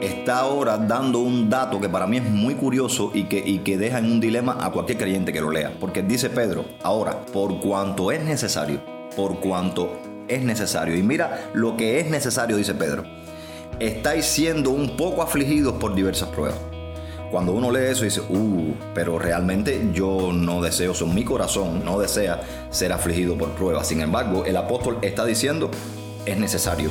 está ahora dando un dato que para mí es muy curioso y que, que deja en un dilema a cualquier creyente que lo lea. Porque dice Pedro, ahora, por cuanto es necesario, por cuanto es necesario. Y mira lo que es necesario, dice Pedro. Estáis siendo un poco afligidos por diversas pruebas. Cuando uno lee eso dice, uh, pero realmente yo no deseo, son mi corazón no desea ser afligido por pruebas. Sin embargo, el apóstol está diciendo, es necesario.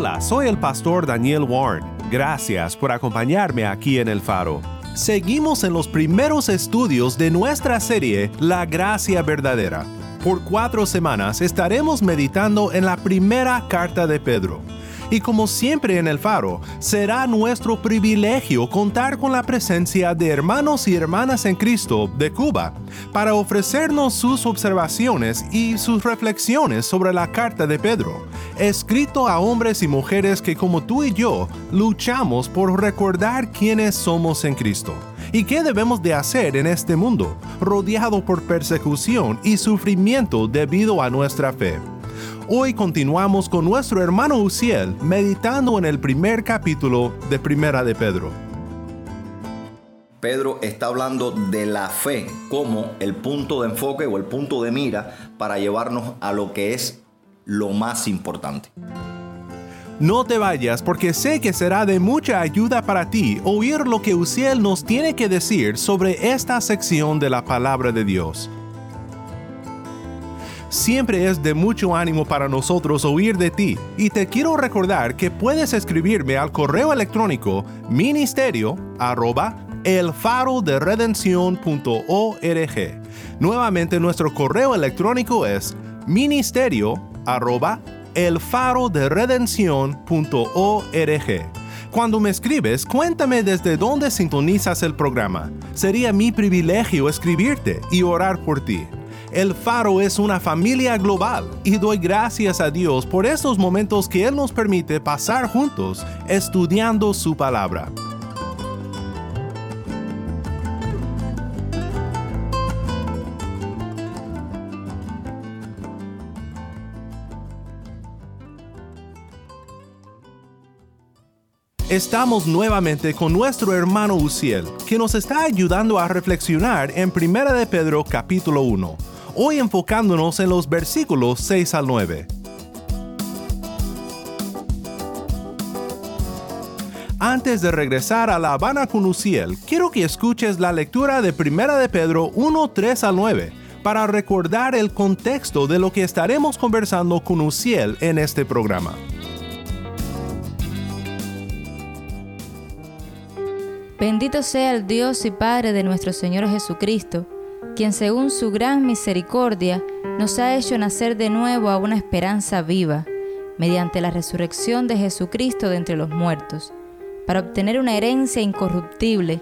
Hola, soy el pastor Daniel Warren. Gracias por acompañarme aquí en El Faro. Seguimos en los primeros estudios de nuestra serie La Gracia Verdadera. Por cuatro semanas estaremos meditando en la primera carta de Pedro. Y como siempre en el faro, será nuestro privilegio contar con la presencia de hermanos y hermanas en Cristo de Cuba para ofrecernos sus observaciones y sus reflexiones sobre la carta de Pedro, escrito a hombres y mujeres que como tú y yo luchamos por recordar quiénes somos en Cristo y qué debemos de hacer en este mundo, rodeado por persecución y sufrimiento debido a nuestra fe. Hoy continuamos con nuestro hermano Uciel meditando en el primer capítulo de Primera de Pedro. Pedro está hablando de la fe como el punto de enfoque o el punto de mira para llevarnos a lo que es lo más importante. No te vayas porque sé que será de mucha ayuda para ti oír lo que Uciel nos tiene que decir sobre esta sección de la palabra de Dios. Siempre es de mucho ánimo para nosotros oír de ti y te quiero recordar que puedes escribirme al correo electrónico ministerio arroba elfaroderedención.org. Nuevamente nuestro correo electrónico es ministerio arroba elfaroderedención.org. Cuando me escribes, cuéntame desde dónde sintonizas el programa. Sería mi privilegio escribirte y orar por ti. El Faro es una familia global y doy gracias a Dios por estos momentos que Él nos permite pasar juntos estudiando su palabra. Estamos nuevamente con nuestro hermano Uciel, que nos está ayudando a reflexionar en 1 de Pedro capítulo 1, hoy enfocándonos en los versículos 6 al 9. Antes de regresar a La Habana con Uciel, quiero que escuches la lectura de 1 de Pedro 1, 3 al 9, para recordar el contexto de lo que estaremos conversando con Uciel en este programa. Bendito sea el Dios y Padre de nuestro Señor Jesucristo, quien según su gran misericordia nos ha hecho nacer de nuevo a una esperanza viva, mediante la resurrección de Jesucristo de entre los muertos, para obtener una herencia incorruptible,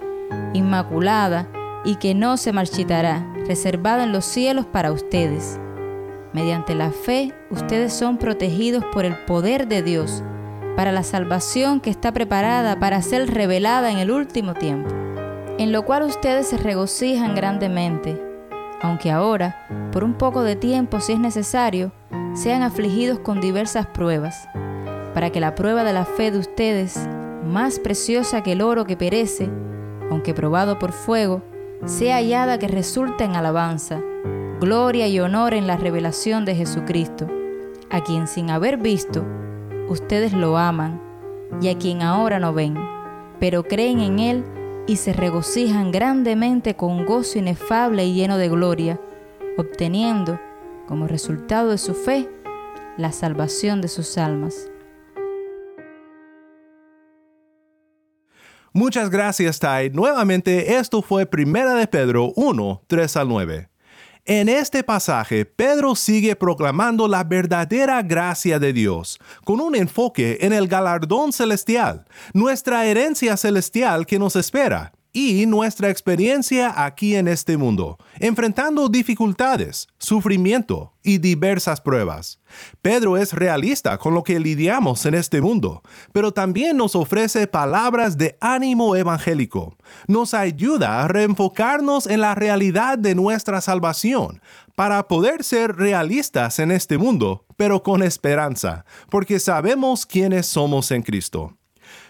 inmaculada y que no se marchitará, reservada en los cielos para ustedes. Mediante la fe, ustedes son protegidos por el poder de Dios para la salvación que está preparada para ser revelada en el último tiempo, en lo cual ustedes se regocijan grandemente, aunque ahora, por un poco de tiempo si es necesario, sean afligidos con diversas pruebas, para que la prueba de la fe de ustedes, más preciosa que el oro que perece, aunque probado por fuego, sea hallada que resulte en alabanza, gloria y honor en la revelación de Jesucristo, a quien sin haber visto, ustedes lo aman y a quien ahora no ven, pero creen en Él y se regocijan grandemente con gozo inefable y lleno de gloria, obteniendo como resultado de su fe, la salvación de sus almas. Muchas gracias, Tai. Nuevamente, esto fue Primera de Pedro 1, 3 al 9. En este pasaje, Pedro sigue proclamando la verdadera gracia de Dios, con un enfoque en el galardón celestial, nuestra herencia celestial que nos espera, y nuestra experiencia aquí en este mundo, enfrentando dificultades, sufrimiento y diversas pruebas. Pedro es realista con lo que lidiamos en este mundo, pero también nos ofrece palabras de ánimo evangélico. Nos ayuda a reenfocarnos en la realidad de nuestra salvación, para poder ser realistas en este mundo, pero con esperanza, porque sabemos quiénes somos en Cristo.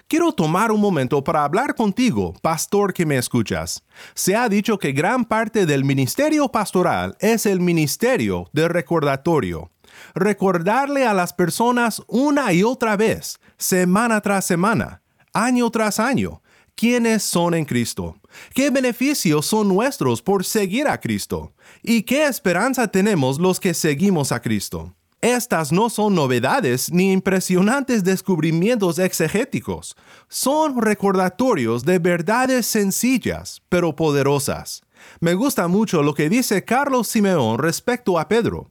Quiero tomar un momento para hablar contigo, pastor que me escuchas. Se ha dicho que gran parte del ministerio pastoral es el ministerio de recordatorio. Recordarle a las personas una y otra vez, semana tras semana, año tras año, quiénes son en Cristo, qué beneficios son nuestros por seguir a Cristo y qué esperanza tenemos los que seguimos a Cristo. Estas no son novedades ni impresionantes descubrimientos exegéticos, son recordatorios de verdades sencillas pero poderosas. Me gusta mucho lo que dice Carlos Simeón respecto a Pedro.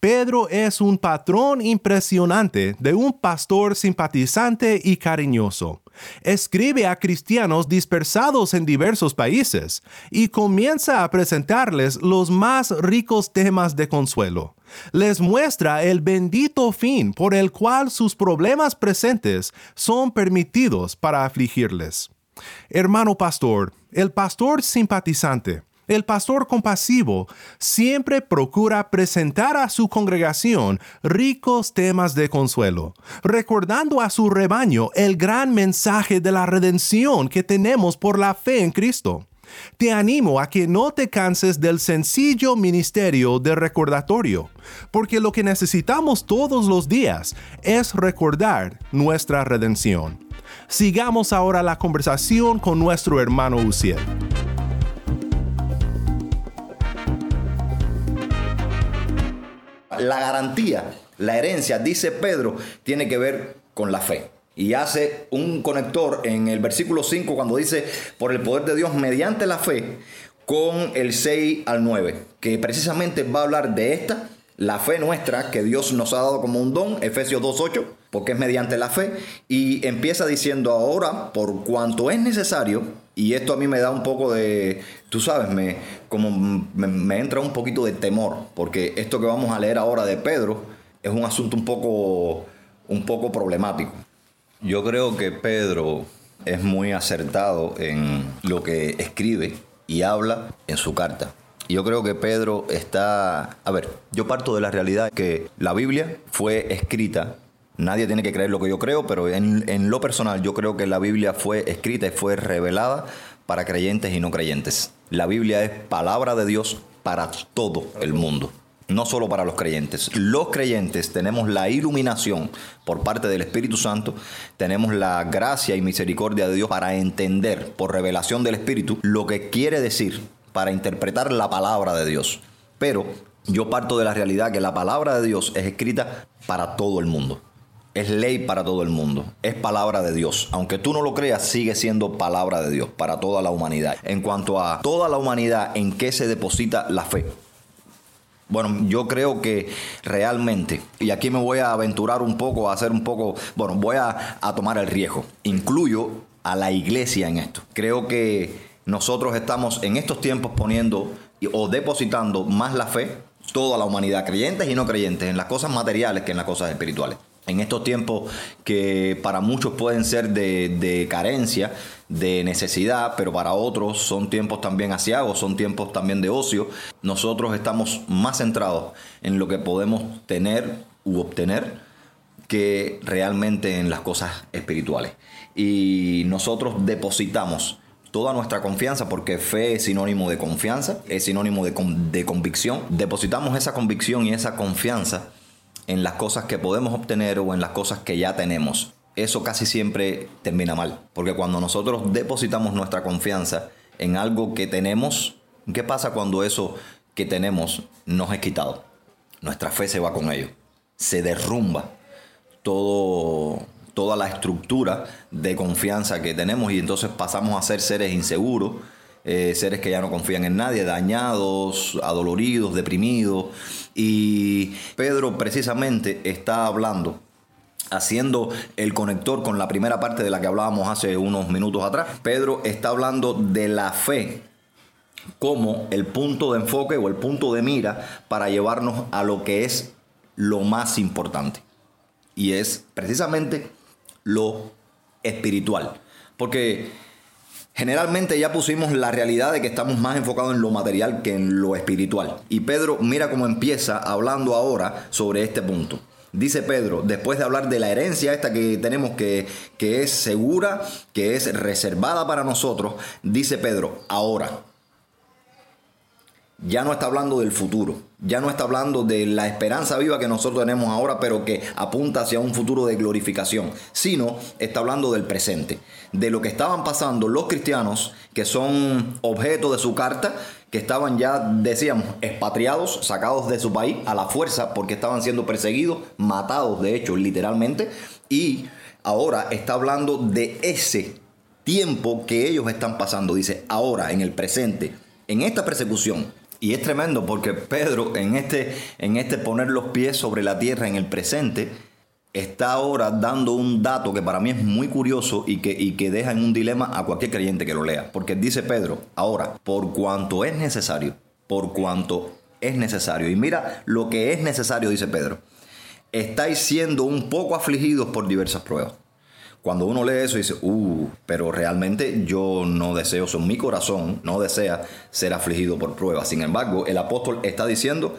Pedro es un patrón impresionante de un pastor simpatizante y cariñoso. Escribe a cristianos dispersados en diversos países y comienza a presentarles los más ricos temas de consuelo. Les muestra el bendito fin por el cual sus problemas presentes son permitidos para afligirles. Hermano pastor, el pastor simpatizante, el pastor compasivo siempre procura presentar a su congregación ricos temas de consuelo, recordando a su rebaño el gran mensaje de la redención que tenemos por la fe en Cristo. Te animo a que no te canses del sencillo ministerio de recordatorio, porque lo que necesitamos todos los días es recordar nuestra redención. Sigamos ahora la conversación con nuestro hermano Uciel. La garantía, la herencia, dice Pedro, tiene que ver con la fe. Y hace un conector en el versículo 5 cuando dice, por el poder de Dios mediante la fe, con el 6 al 9, que precisamente va a hablar de esta, la fe nuestra que Dios nos ha dado como un don, Efesios 2.8, porque es mediante la fe, y empieza diciendo ahora, por cuanto es necesario, y esto a mí me da un poco de, tú sabes, me, como me, entra un poquito de temor, porque esto que vamos a leer ahora de Pedro es un asunto un poco, un poco problemático. Yo creo que Pedro es muy acertado en lo que escribe y habla en su carta. Yo creo que Pedro está... A ver, yo parto de la realidad que la Biblia fue escrita Nadie tiene que creer lo que yo creo, pero en, lo personal yo creo que la Biblia fue escrita y fue revelada para creyentes y no creyentes. La Biblia es palabra de Dios para todo el mundo, no solo para los creyentes. Los creyentes tenemos la iluminación por parte del Espíritu Santo, tenemos la gracia y misericordia de Dios para entender por revelación del Espíritu lo que quiere decir, para interpretar la palabra de Dios. Pero yo parto de la realidad que la palabra de Dios es escrita para todo el mundo es ley para todo el mundo, es palabra de Dios. Aunque tú no lo creas, sigue siendo palabra de Dios para toda la humanidad. En cuanto a toda la humanidad, ¿en qué se deposita la fe? Bueno, yo creo que realmente, y aquí me voy a aventurar un poco, a hacer un poco, bueno, voy a, tomar el riesgo. Incluyo a la iglesia en esto. Creo que nosotros estamos en estos tiempos poniendo o depositando más la fe, toda la humanidad, creyentes y no creyentes, en las cosas materiales que en las cosas espirituales en estos tiempos que para muchos pueden ser de, carencia, de necesidad, pero para otros son tiempos también asiagos, son tiempos también de ocio, nosotros estamos más centrados en lo que podemos tener u obtener que realmente en las cosas espirituales. Y nosotros depositamos toda nuestra confianza, porque fe es sinónimo de confianza, es sinónimo de, de convicción. Depositamos esa convicción y esa confianza en las cosas que podemos obtener o en las cosas que ya tenemos. Eso casi siempre termina mal, porque cuando nosotros depositamos nuestra confianza en algo que tenemos, ¿qué pasa cuando eso que tenemos nos es quitado? nuestra fe se va con ellos. Se derrumba todo, toda la estructura de confianza que tenemos y entonces pasamos a ser seres inseguros, eh, seres que ya no confían en nadie, dañados, adoloridos, deprimidos. Y Pedro precisamente está hablando haciendo el conector con la primera parte de la que hablábamos hace unos minutos atrás. Pedro está hablando de la fe como el punto de enfoque o el punto de mira para llevarnos a lo que es lo más importante. Y es precisamente lo espiritual. Porque generalmente ya pusimos la realidad de que estamos más enfocados en lo material que en lo espiritual. Y Pedro mira cómo empieza hablando ahora sobre este punto. Dice Pedro, después de hablar de la herencia esta que tenemos que, que es segura, que es reservada para nosotros, dice Pedro, ahora, ya no está hablando del futuro, ya no está hablando de la esperanza viva que nosotros tenemos ahora, pero que apunta hacia un futuro de glorificación, sino está hablando del presente, de lo que estaban pasando los cristianos, que son objeto de su carta, que estaban ya, decíamos, expatriados, sacados de su país a la fuerza, porque estaban siendo perseguidos, matados, de hecho, literalmente, y ahora está hablando de ese tiempo que ellos están pasando, dice, ahora, en el presente, en esta persecución, y es tremendo porque Pedro, en este, en este poner los pies sobre la tierra en el presente, está ahora dando un dato que para mí es muy curioso y que, y que deja en un dilema a cualquier creyente que lo lea. Porque dice Pedro, ahora, por cuanto es necesario, por cuanto es necesario. Y mira lo que es necesario, dice Pedro. Estáis siendo un poco afligidos por diversas pruebas. Cuando uno lee eso dice, uh, pero realmente yo no deseo, eso mi corazón no desea ser afligido por pruebas. Sin embargo, el apóstol está diciendo,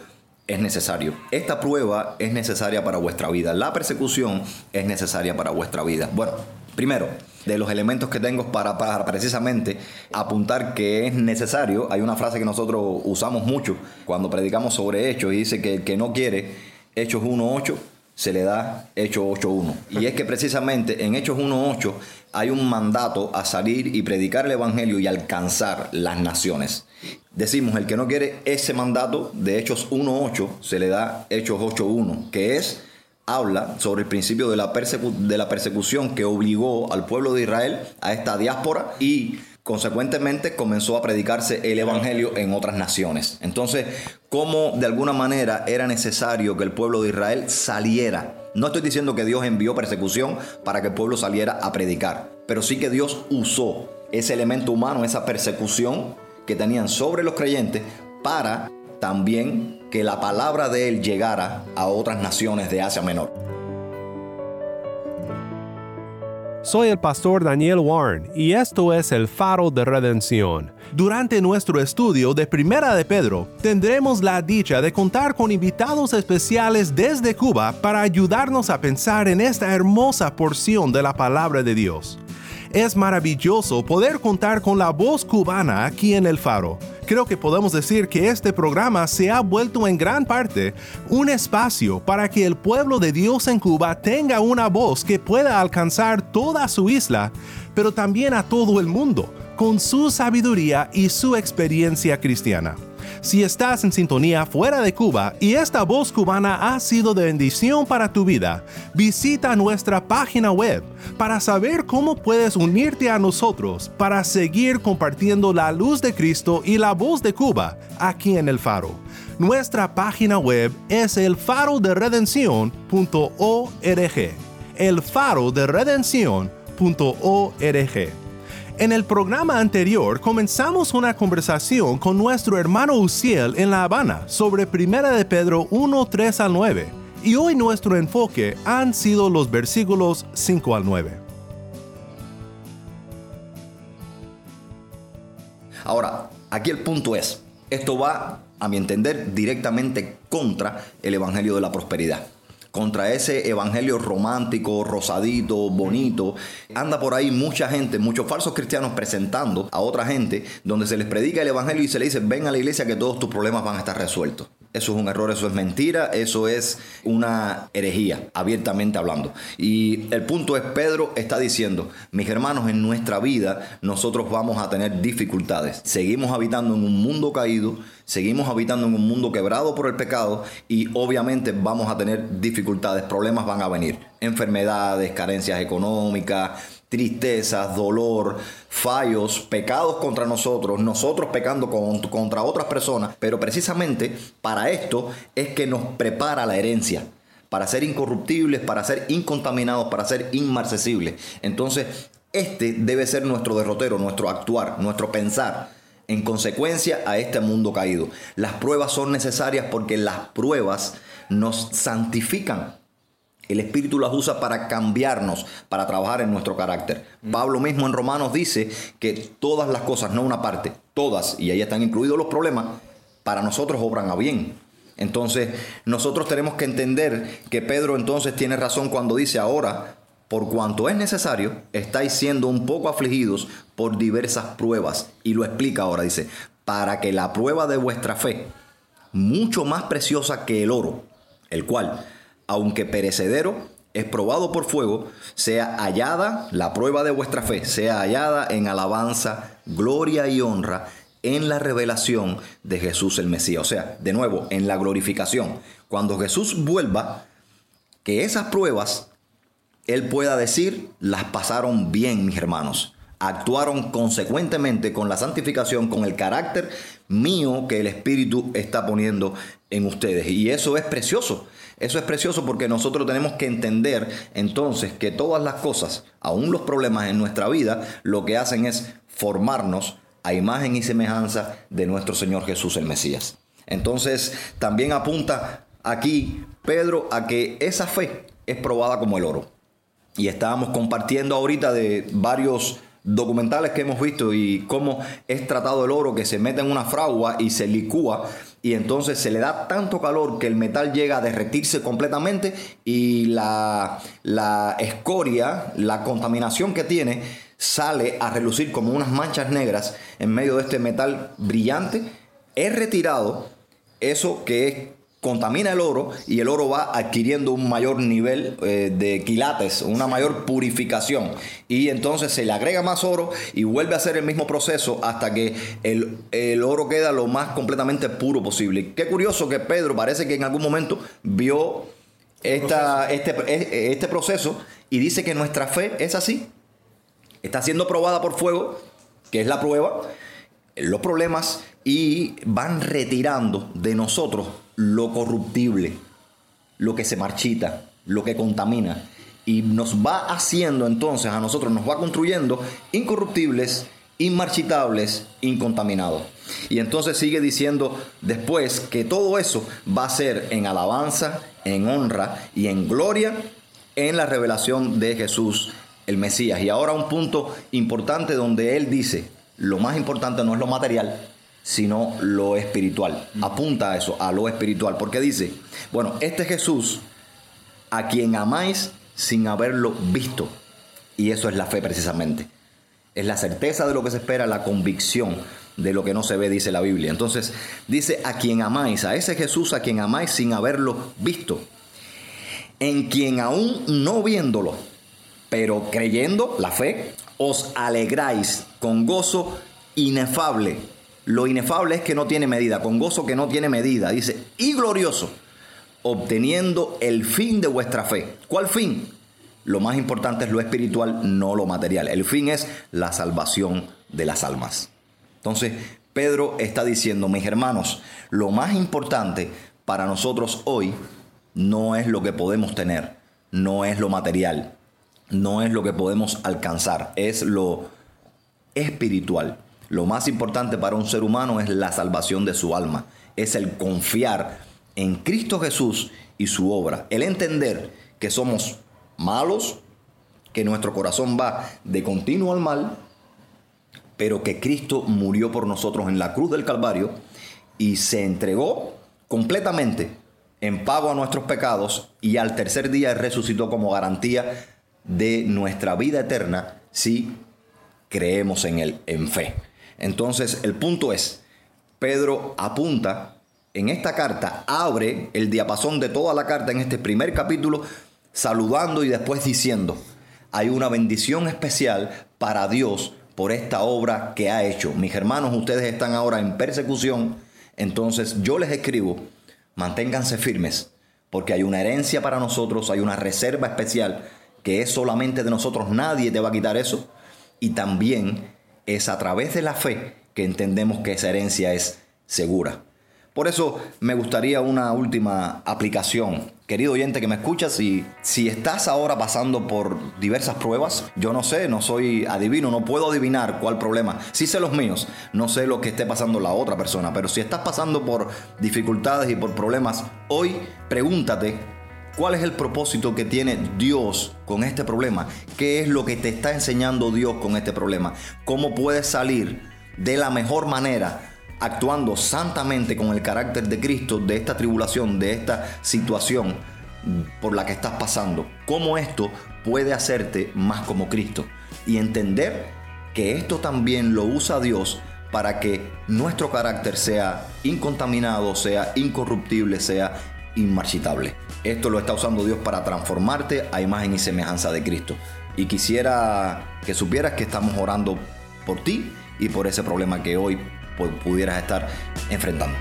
es necesario. Esta prueba es necesaria para vuestra vida. La persecución es necesaria para vuestra vida. Bueno, primero, de los elementos que tengo para, para, precisamente apuntar que es necesario, hay una frase que nosotros usamos mucho cuando predicamos sobre hechos y dice que el que no quiere Hechos 1.8 se le da Hechos 8.1. Y es que precisamente en Hechos 1.8 hay un mandato a salir y predicar el Evangelio y alcanzar las naciones. Decimos, el que no quiere ese mandato de Hechos 1.8, se le da Hechos 8.1, que es, habla sobre el principio de la, de la persecución que obligó al pueblo de Israel a esta diáspora y Consecuentemente comenzó a predicarse el Evangelio en otras naciones. Entonces, ¿cómo de alguna manera era necesario que el pueblo de Israel saliera? No estoy diciendo que Dios envió persecución para que el pueblo saliera a predicar, pero sí que Dios usó ese elemento humano, esa persecución que tenían sobre los creyentes para también que la palabra de Él llegara a otras naciones de Asia Menor. Soy el pastor Daniel Warren y esto es el faro de redención. Durante nuestro estudio de Primera de Pedro, tendremos la dicha de contar con invitados especiales desde Cuba para ayudarnos a pensar en esta hermosa porción de la palabra de Dios. Es maravilloso poder contar con la voz cubana aquí en el faro creo que podemos decir que este programa se ha vuelto en gran parte un espacio para que el pueblo de Dios en Cuba tenga una voz que pueda alcanzar toda su isla, pero también a todo el mundo, con su sabiduría y su experiencia cristiana. Si estás en sintonía fuera de Cuba y esta voz cubana ha sido de bendición para tu vida, visita nuestra página web para saber cómo puedes unirte a nosotros para seguir compartiendo la luz de Cristo y la voz de Cuba aquí en el faro. Nuestra página web es el faro de redención.org. El faro de redención.org. En el programa anterior comenzamos una conversación con nuestro hermano Uciel en La Habana sobre 1 de Pedro 1, 3 al 9, y hoy nuestro enfoque han sido los versículos 5 al 9. Ahora, aquí el punto es, esto va, a mi entender, directamente contra el Evangelio de la Prosperidad contra ese evangelio romántico, rosadito, bonito. Anda por ahí mucha gente, muchos falsos cristianos presentando a otra gente donde se les predica el evangelio y se le dice, ven a la iglesia que todos tus problemas van a estar resueltos. Eso es un error, eso es mentira, eso es una herejía, abiertamente hablando. Y el punto es, Pedro está diciendo, mis hermanos, en nuestra vida nosotros vamos a tener dificultades. Seguimos habitando en un mundo caído, seguimos habitando en un mundo quebrado por el pecado y obviamente vamos a tener dificultades, problemas van a venir, enfermedades, carencias económicas, tristezas, dolor, fallos, pecados contra nosotros, nosotros pecando contra otras personas, pero precisamente para esto es que nos prepara la herencia, para ser incorruptibles, para ser incontaminados, para ser inmarcesibles. Entonces, este debe ser nuestro derrotero, nuestro actuar, nuestro pensar en consecuencia a este mundo caído. Las pruebas son necesarias porque las pruebas nos santifican. El Espíritu las usa para cambiarnos, para trabajar en nuestro carácter. Pablo mismo en Romanos dice que todas las cosas, no una parte, todas, y ahí están incluidos los problemas, para nosotros obran a bien. Entonces, nosotros tenemos que entender que Pedro entonces tiene razón cuando dice ahora, por cuanto es necesario, estáis siendo un poco afligidos por diversas pruebas. Y lo explica ahora, dice, para que la prueba de vuestra fe, mucho más preciosa que el oro, el cual aunque perecedero, es probado por fuego, sea hallada la prueba de vuestra fe, sea hallada en alabanza, gloria y honra en la revelación de Jesús el Mesías. O sea, de nuevo, en la glorificación. Cuando Jesús vuelva, que esas pruebas, Él pueda decir, las pasaron bien, mis hermanos. Actuaron consecuentemente con la santificación, con el carácter mío que el Espíritu está poniendo en ustedes. Y eso es precioso. Eso es precioso porque nosotros tenemos que entender entonces que todas las cosas, aún los problemas en nuestra vida, lo que hacen es formarnos a imagen y semejanza de nuestro Señor Jesús el Mesías. Entonces también apunta aquí Pedro a que esa fe es probada como el oro. Y estábamos compartiendo ahorita de varios documentales que hemos visto y cómo es tratado el oro que se mete en una fragua y se licúa y entonces se le da tanto calor que el metal llega a derretirse completamente y la, la escoria, la contaminación que tiene sale a relucir como unas manchas negras en medio de este metal brillante. Es retirado eso que es contamina el oro y el oro va adquiriendo un mayor nivel eh, de quilates, una mayor purificación. Y entonces se le agrega más oro y vuelve a hacer el mismo proceso hasta que el, oro queda lo más completamente puro posible. Qué curioso que Pedro parece que en algún momento vio esta, este, e, este proceso y dice que nuestra fe es así. Está siendo probada por fuego, que es la prueba, los problemas y van retirando de nosotros lo corruptible, lo que se marchita, lo que contamina. Y nos va haciendo entonces a nosotros, nos va construyendo incorruptibles, inmarchitables, incontaminados. Y entonces sigue diciendo después que todo eso va a ser en alabanza, en honra y en gloria en la revelación de Jesús el Mesías. Y ahora un punto importante donde él dice, lo más importante no es lo material, sino lo espiritual. Apunta a eso, a lo espiritual, porque dice, bueno, este Jesús a quien amáis sin haberlo visto. Y eso es la fe precisamente. Es la certeza de lo que se espera, la convicción de lo que no se ve, dice la Biblia. Entonces dice, a quien amáis, a ese Jesús a quien amáis sin haberlo visto. En quien aún no viéndolo, pero creyendo, la fe, os alegráis con gozo inefable lo inefable es que no tiene medida, con gozo que no tiene medida. Dice, y glorioso, obteniendo el fin de vuestra fe. ¿Cuál fin? Lo más importante es lo espiritual, no lo material. El fin es la salvación de las almas. Entonces, Pedro está diciendo, mis hermanos, lo más importante para nosotros hoy no es lo que podemos tener, no es lo material, no es lo que podemos alcanzar, es lo espiritual. Lo más importante para un ser humano es la salvación de su alma, es el confiar en Cristo Jesús y su obra, el entender que somos malos, que nuestro corazón va de continuo al mal, pero que Cristo murió por nosotros en la cruz del Calvario y se entregó completamente en pago a nuestros pecados y al tercer día resucitó como garantía de nuestra vida eterna si creemos en Él en fe. Entonces el punto es, Pedro apunta en esta carta abre el diapasón de toda la carta en este primer capítulo saludando y después diciendo, hay una bendición especial para Dios por esta obra que ha hecho. Mis hermanos, ustedes están ahora en persecución, entonces yo les escribo, manténganse firmes, porque hay una herencia para nosotros, hay una reserva especial que es solamente de nosotros, nadie te va a quitar eso. Y también es a través de la fe que entendemos que esa herencia es segura. Por eso me gustaría una última aplicación. Querido oyente que me escuchas, si, estás ahora pasando por diversas pruebas, yo no sé, no soy adivino, no puedo adivinar cuál problema. Sí sé los míos, no sé lo que esté pasando la otra persona, pero si estás pasando por dificultades y por problemas, hoy pregúntate ¿Cuál es el propósito que tiene Dios con este problema? ¿Qué es lo que te está enseñando Dios con este problema? ¿Cómo puedes salir de la mejor manera actuando santamente con el carácter de Cristo de esta tribulación, de esta situación por la que estás pasando. Cómo esto puede hacerte más como Cristo. Y entender que esto también lo usa Dios para que nuestro carácter sea incontaminado, sea incorruptible, sea inmarchitable. Esto lo está usando Dios para transformarte a imagen y semejanza de Cristo. Y quisiera que supieras que estamos orando por ti y por ese problema que hoy pudieras estar enfrentando.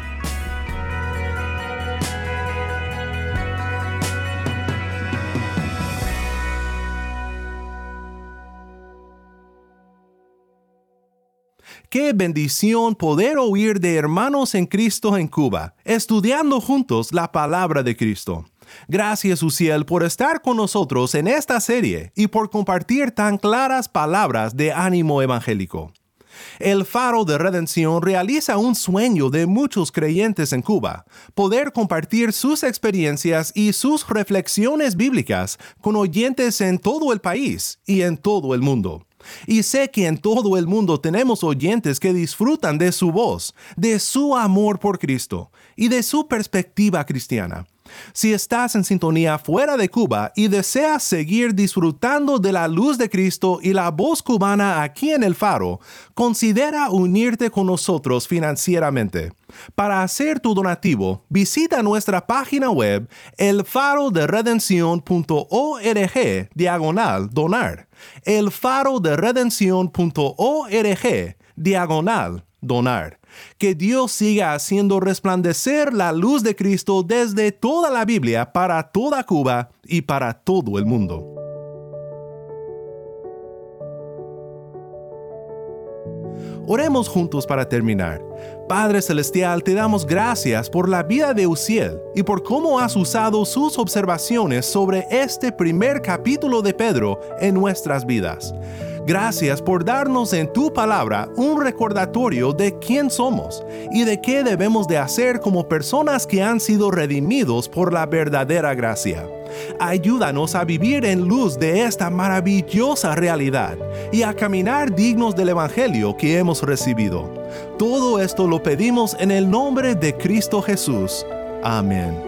Qué bendición poder oír de hermanos en Cristo en Cuba, estudiando juntos la palabra de Cristo. Gracias, Uciel, por estar con nosotros en esta serie y por compartir tan claras palabras de ánimo evangélico. El Faro de Redención realiza un sueño de muchos creyentes en Cuba, poder compartir sus experiencias y sus reflexiones bíblicas con oyentes en todo el país y en todo el mundo. Y sé que en todo el mundo tenemos oyentes que disfrutan de su voz, de su amor por Cristo y de su perspectiva cristiana. Si estás en sintonía fuera de Cuba y deseas seguir disfrutando de la luz de Cristo y la voz cubana aquí en el faro, considera unirte con nosotros financieramente. Para hacer tu donativo, visita nuestra página web elfaroderedención.org diagonal donar. elfaroderedención.org diagonal donar. Que Dios siga haciendo resplandecer la luz de Cristo desde toda la Biblia para toda Cuba y para todo el mundo. Oremos juntos para terminar. Padre Celestial, te damos gracias por la vida de Uciel y por cómo has usado sus observaciones sobre este primer capítulo de Pedro en nuestras vidas. Gracias por darnos en tu palabra un recordatorio de quién somos y de qué debemos de hacer como personas que han sido redimidos por la verdadera gracia. Ayúdanos a vivir en luz de esta maravillosa realidad y a caminar dignos del Evangelio que hemos recibido. Todo esto lo pedimos en el nombre de Cristo Jesús. Amén.